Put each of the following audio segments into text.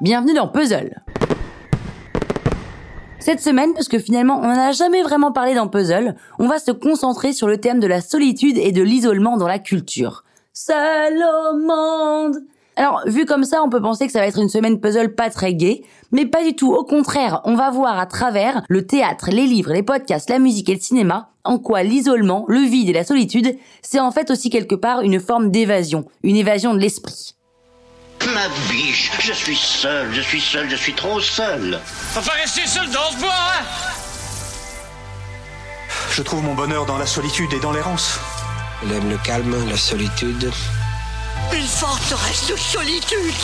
Bienvenue dans Puzzle. Cette semaine, parce que finalement on n'en a jamais vraiment parlé dans Puzzle, on va se concentrer sur le thème de la solitude et de l'isolement dans la culture. Seul au monde alors, vu comme ça, on peut penser que ça va être une semaine puzzle pas très gay, mais pas du tout. Au contraire, on va voir à travers le théâtre, les livres, les podcasts, la musique et le cinéma, en quoi l'isolement, le vide et la solitude, c'est en fait aussi quelque part une forme d'évasion, une évasion de l'esprit. Ma biche, je suis seul, je suis seul, je suis trop seul. Enfin, rester seul dans ce bois, hein Je trouve mon bonheur dans la solitude et dans l'errance. Il aime le calme, la solitude. Une forteresse de solitude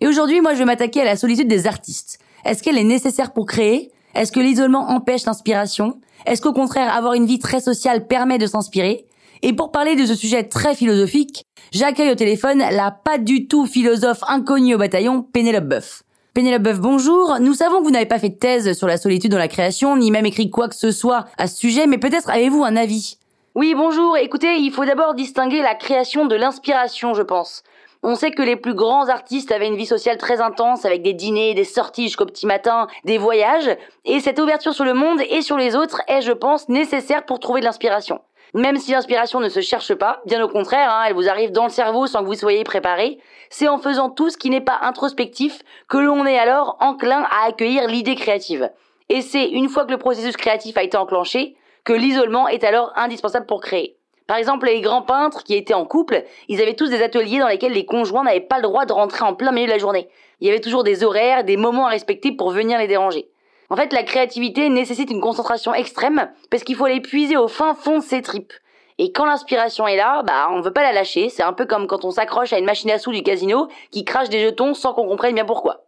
Et aujourd'hui, moi, je vais m'attaquer à la solitude des artistes. Est-ce qu'elle est nécessaire pour créer? Est-ce que l'isolement empêche l'inspiration? Est-ce qu'au contraire, avoir une vie très sociale permet de s'inspirer? Et pour parler de ce sujet très philosophique, j'accueille au téléphone la pas du tout philosophe inconnue au bataillon, Pénélope Boeuf. Pénélope Boeuf, bonjour. Nous savons que vous n'avez pas fait de thèse sur la solitude dans la création, ni même écrit quoi que ce soit à ce sujet, mais peut-être avez-vous un avis? Oui, bonjour. Écoutez, il faut d'abord distinguer la création de l'inspiration, je pense. On sait que les plus grands artistes avaient une vie sociale très intense, avec des dîners, des sorties jusqu'au petit matin, des voyages, et cette ouverture sur le monde et sur les autres est, je pense, nécessaire pour trouver de l'inspiration. Même si l'inspiration ne se cherche pas, bien au contraire, hein, elle vous arrive dans le cerveau sans que vous soyez préparé, c'est en faisant tout ce qui n'est pas introspectif que l'on est alors enclin à accueillir l'idée créative. Et c'est une fois que le processus créatif a été enclenché que l'isolement est alors indispensable pour créer. Par exemple, les grands peintres qui étaient en couple, ils avaient tous des ateliers dans lesquels les conjoints n'avaient pas le droit de rentrer en plein milieu de la journée. Il y avait toujours des horaires, des moments à respecter pour venir les déranger. En fait, la créativité nécessite une concentration extrême parce qu'il faut aller puiser au fin fond de ses tripes. Et quand l'inspiration est là, bah on veut pas la lâcher. C'est un peu comme quand on s'accroche à une machine à sous du casino qui crache des jetons sans qu'on comprenne bien pourquoi.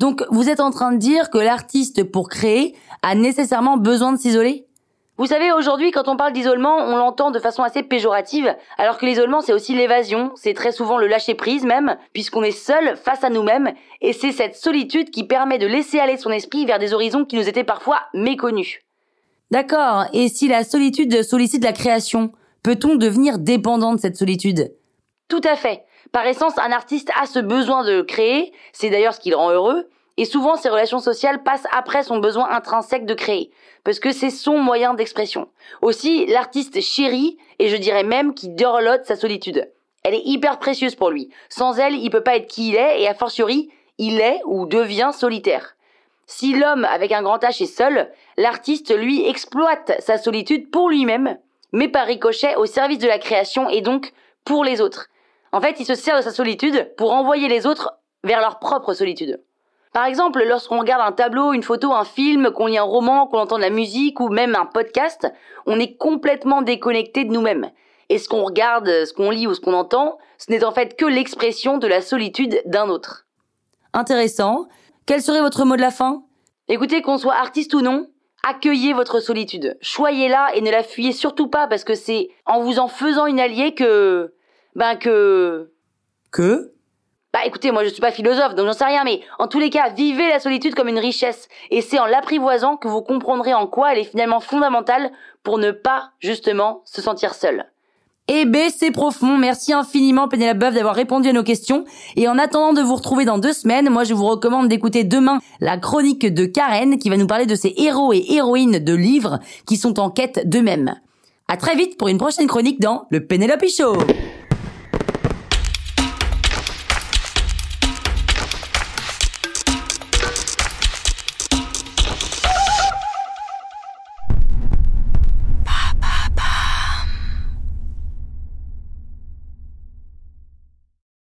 Donc vous êtes en train de dire que l'artiste pour créer a nécessairement besoin de s'isoler? Vous savez, aujourd'hui, quand on parle d'isolement, on l'entend de façon assez péjorative, alors que l'isolement, c'est aussi l'évasion, c'est très souvent le lâcher-prise même, puisqu'on est seul face à nous-mêmes, et c'est cette solitude qui permet de laisser aller son esprit vers des horizons qui nous étaient parfois méconnus. D'accord, et si la solitude sollicite la création, peut-on devenir dépendant de cette solitude? Tout à fait. Par essence, un artiste a ce besoin de créer, c'est d'ailleurs ce qui le rend heureux, et souvent, ces relations sociales passent après son besoin intrinsèque de créer, parce que c'est son moyen d'expression. Aussi, l'artiste chérit, et je dirais même qui dorlote sa solitude. Elle est hyper précieuse pour lui. Sans elle, il peut pas être qui il est, et a fortiori, il est ou devient solitaire. Si l'homme avec un grand H est seul, l'artiste, lui, exploite sa solitude pour lui-même, mais par ricochet au service de la création et donc pour les autres. En fait, il se sert de sa solitude pour envoyer les autres vers leur propre solitude. Par exemple, lorsqu'on regarde un tableau, une photo, un film, qu'on lit un roman, qu'on entend de la musique ou même un podcast, on est complètement déconnecté de nous-mêmes. Et ce qu'on regarde, ce qu'on lit ou ce qu'on entend, ce n'est en fait que l'expression de la solitude d'un autre. Intéressant. Quel serait votre mot de la fin? Écoutez, qu'on soit artiste ou non, accueillez votre solitude. Choyez-la et ne la fuyez surtout pas parce que c'est en vous en faisant une alliée que... Ben que... Que? Bah écoutez, moi je suis pas philosophe, donc j'en sais rien, mais en tous les cas, vivez la solitude comme une richesse, et c'est en l'apprivoisant que vous comprendrez en quoi elle est finalement fondamentale pour ne pas, justement, se sentir seul. Eh ben, c'est profond. Merci infiniment, Pénélope Boeuf, d'avoir répondu à nos questions. Et en attendant de vous retrouver dans deux semaines, moi, je vous recommande d'écouter demain la chronique de Karen, qui va nous parler de ces héros et héroïnes de livres qui sont en quête d'eux-mêmes. À très vite pour une prochaine chronique dans le Pénélope Show.